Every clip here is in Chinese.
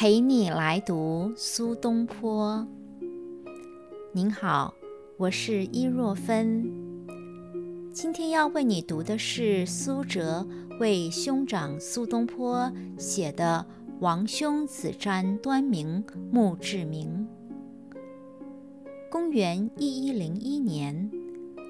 陪你来读苏东坡。您好，我是伊若芬。今天要为你读的是苏辙为兄长苏东坡写的《王兄子瞻端明墓志铭》。公元一一零一年，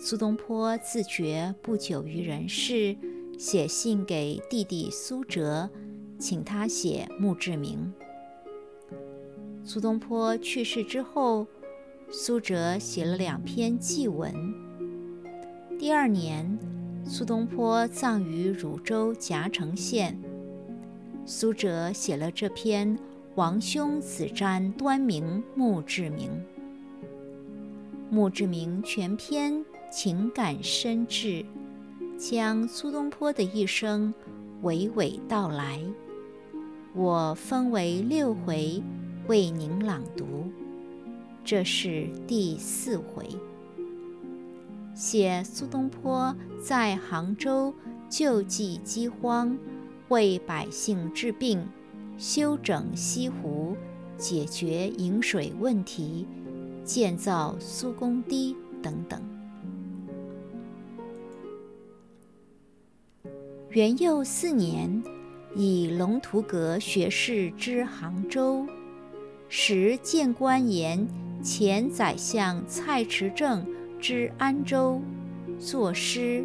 苏东坡自觉不久于人世，写信给弟弟苏辙，请他写墓志铭。苏东坡去世之后，苏辙写了两篇祭文。第二年，苏东坡葬于汝州夹城县，苏辙写了这篇《王兄子瞻端明墓志铭》。墓志铭全篇情感深挚，将苏东坡的一生娓娓道来。我分为六回。为您朗读，这是第四回，写苏东坡在杭州救济饥荒，为百姓治病，修整西湖，解决饮水问题，建造苏公堤等等。元佑四年，以龙图阁学士之杭州。时谏官言前宰相蔡池正之安州作诗，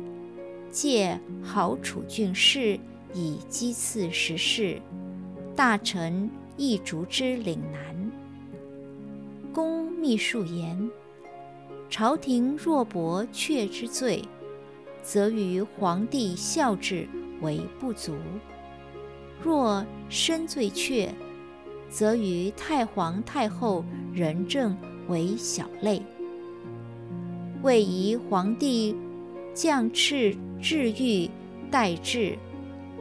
借好楚郡事以讥刺时事。大臣亦逐之岭南。公秘书言：朝廷若驳却之罪，则于皇帝孝治为不足；若深罪却，则于太皇太后仁政为小类，位宜皇帝降敕治狱待治，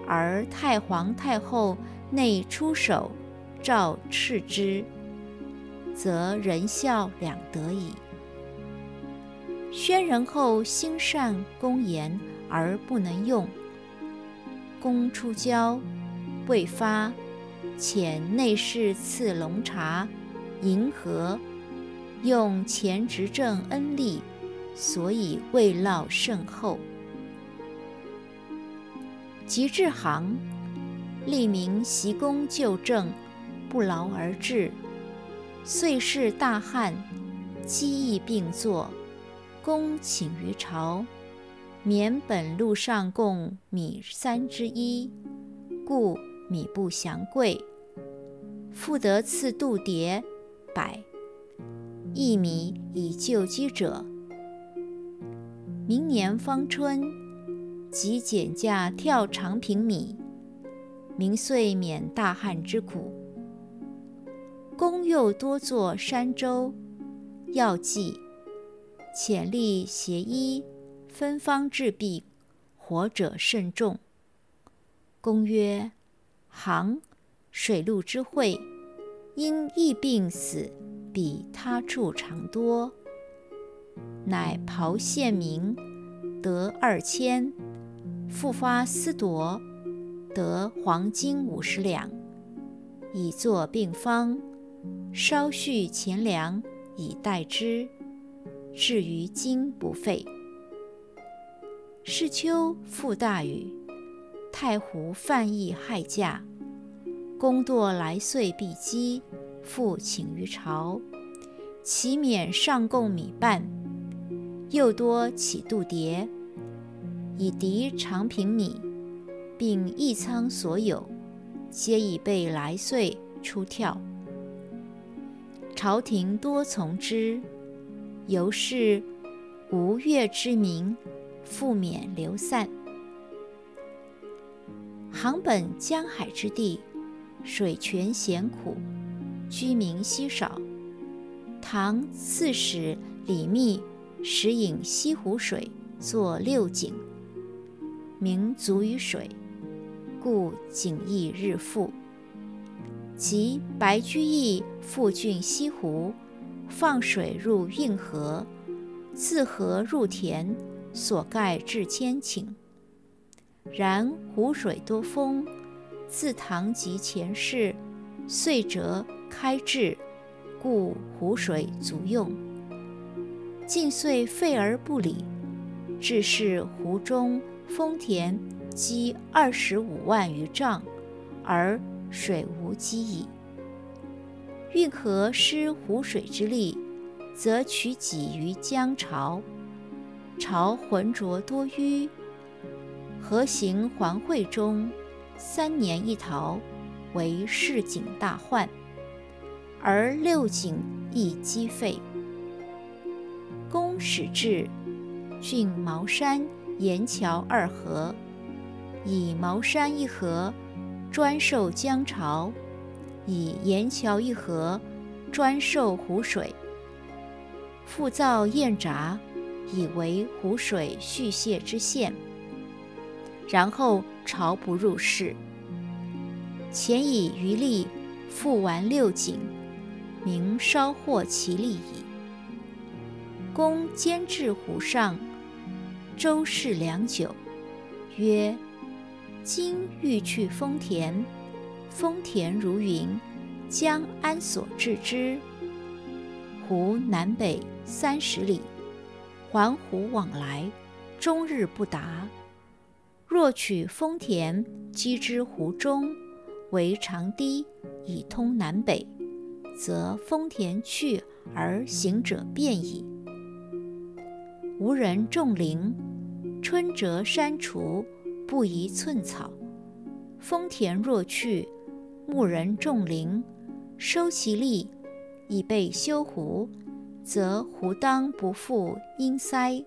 而太皇太后内出手诏斥之，则仁孝两得矣。宣仁后心善公言而不能用，公出郊未发。遣内侍赐龙茶，银河，用前执政恩力，所以未落甚厚。及至行，立名袭功就政，不劳而治，遂是大汉，机义并作，公请于朝，免本路上贡米三之一，故米不祥贵。复得赐度牒百一米以救饥者。明年方春，即减价跳长平米，民遂免大旱之苦。公又多作山州药剂，潜力邪医，分方治病，活者甚众。公曰：行。水陆之会，因疫病死比他处常多。乃袍县民得二千，复发私夺，得黄金五十两，以作病方，稍蓄钱粮以待之，至于今不废。是秋复大雨，太湖泛溢害驾。公堕来岁必饥，复请于朝，其免上贡米半，又多起度牒，以敌长平米，并义仓所有，皆已被来岁出跳。朝廷多从之，由是吴越之民复免流散。杭本江海之地。水泉咸苦，居民稀少。唐刺史李密时引西湖水作六井，名足于水，故井邑日复。及白居易复郡西湖，放水入运河，自河入田，所盖至千顷。然湖水多风。自唐及前世，遂折开治，故湖水足用。晋遂废而不理，致使湖中丰田积二十五万余丈，而水无积矣。运河失湖水之力，则取己于江潮，潮浑浊多淤。河行环汇中，三年一逃，为市井大患，而六井亦积废。公始至，郡茅山、岩桥二河，以茅山一河专受江潮，以岩桥一河专受湖水。复造堰闸，以为湖水蓄泄之县。然后朝不入室，前以余力复完六井，名稍获其利矣。公兼至湖上，周视良久，曰：“今欲去丰田，丰田如云，将安所治之？湖南北三十里，环湖往来，终日不达。”若取丰田击之湖中，为长堤以通南北，则丰田去而行者便矣。无人种林，春折山除，不宜寸草。丰田若去，牧人种林，收其利，以备修湖，则湖当不复因塞。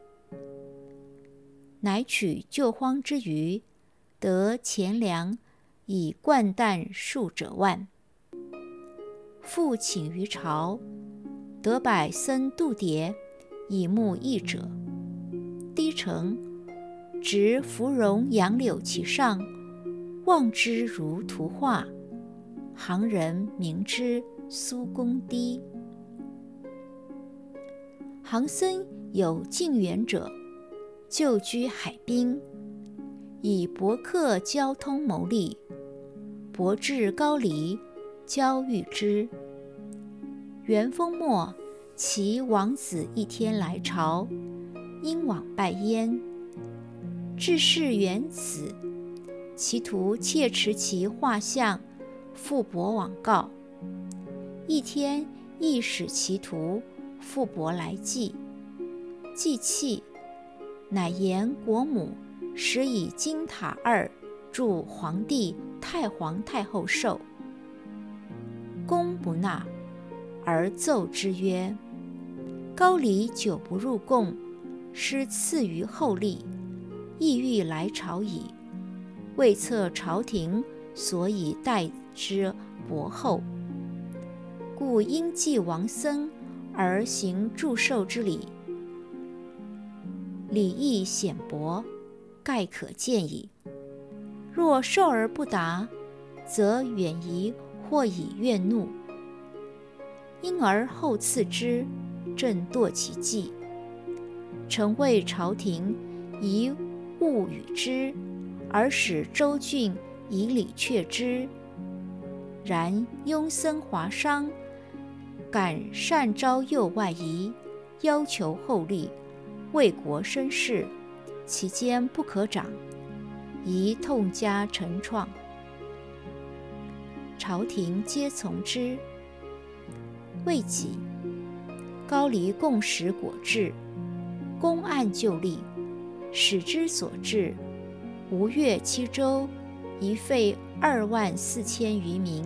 乃取救荒之余，得钱粮以灌担数者万。复请于朝，得百僧度牒以牧役者。低城植芙蓉杨柳其上，望之如图画，行人名之苏公堤。行僧有近远者。旧居海滨，以博客交通谋利。伯至高黎，交遇之。元丰末，其王子一天来朝，因往拜焉。至是元子，其徒窃持其画像，复伯往告。一天亦使其徒复伯来祭，祭器。乃言国母使以金塔二助皇帝太皇太后寿，公不纳，而奏之曰：“高黎久不入贡，失赐于厚利，意欲来朝矣。未测朝廷所以待之薄厚，故应祭王僧而行祝寿之礼。”礼义显薄，盖可见矣。若受而不答，则远疑或以怨怒，因而后赐之，朕堕其计。臣谓朝廷宜勿与之，而使周郡以礼却之。然庸僧华商，敢擅招诱外夷，要求厚利。为国生事，其间不可长，宜痛加惩创。朝廷皆从之。未几，高黎共食果至，公案就立，使之所至，吴越七州，一费二万四千余民，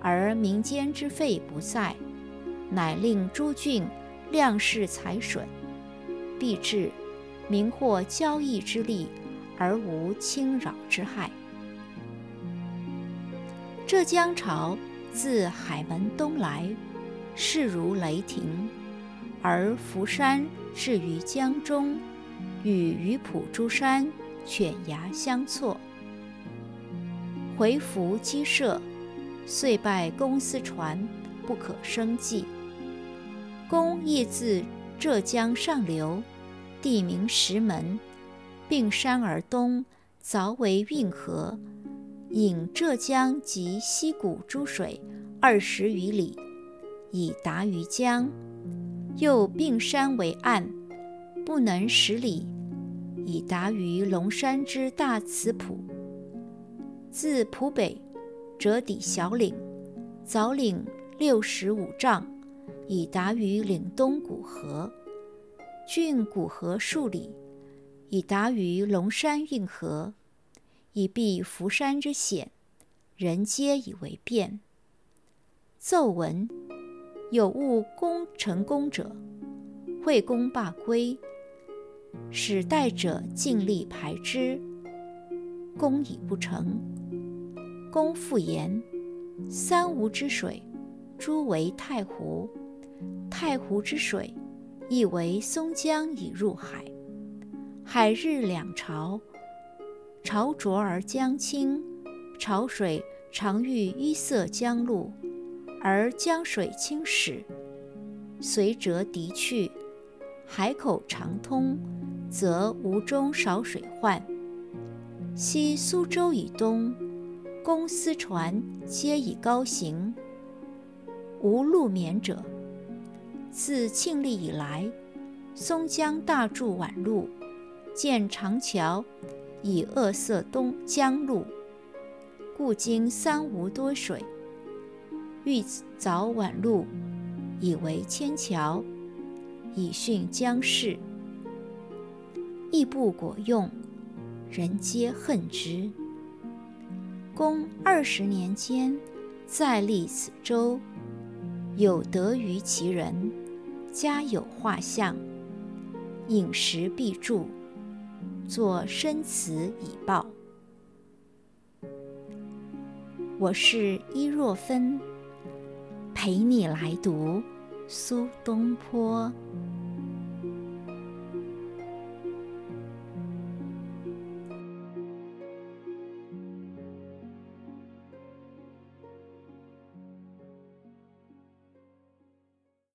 而民间之费不在，乃令诸郡量事财损。必至，民获交易之利，而无侵扰之害。浙江潮自海门东来，势如雷霆；而福山至于江中，与鱼浦诸山犬牙相错。回伏击射，遂败公私船，不可生计。公亦自。浙江上流，地名石门，并山而东，凿为运河，引浙江及西谷诸水二十余里，以达于江。又并山为岸，不能十里，以达于龙山之大慈浦。自浦北，折抵小岭，早岭六十五丈，以达于岭东古河。郡古河数里，以达于龙山运河，以避浮山之险，人皆以为便。奏闻。有误功成功者，会功罢归，使代者尽力排之。功已不成，公复言：三吴之水，诸为太湖；太湖之水，亦为松江已入海。海日两潮，潮浊而江清，潮水常遇淤塞江路。而江水清始，随折敌去，海口常通，则吴中少水患。昔苏州以东，公私船皆以高行，无路免者。自庆历以来，松江大筑宛路，建长桥，以扼塞东江路，故今三吴多水。欲凿宛路，以为千桥，以训江氏，亦不果用，人皆恨之。公二十年间，再立此州，有德于其人，家有画像，饮食必注，作生祠以报。我是伊若芬。陪你来读苏东坡。